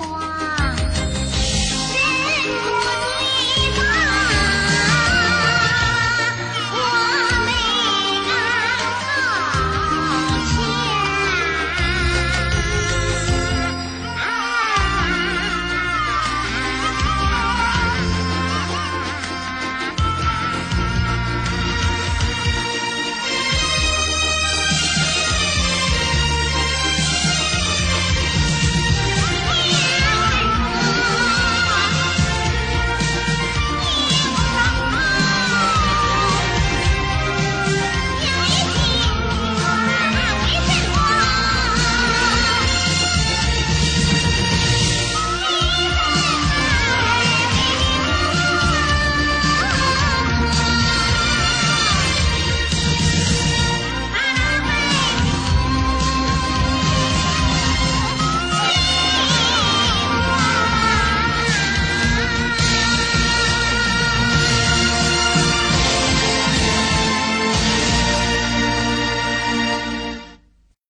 花，鲜。